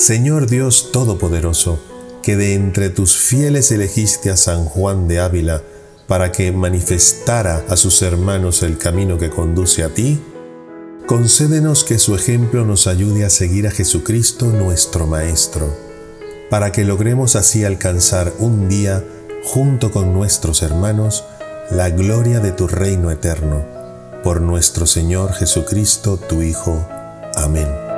Señor Dios Todopoderoso, que de entre tus fieles elegiste a San Juan de Ávila para que manifestara a sus hermanos el camino que conduce a ti, concédenos que su ejemplo nos ayude a seguir a Jesucristo nuestro Maestro, para que logremos así alcanzar un día, junto con nuestros hermanos, la gloria de tu reino eterno. Por nuestro Señor Jesucristo, tu Hijo. Amén.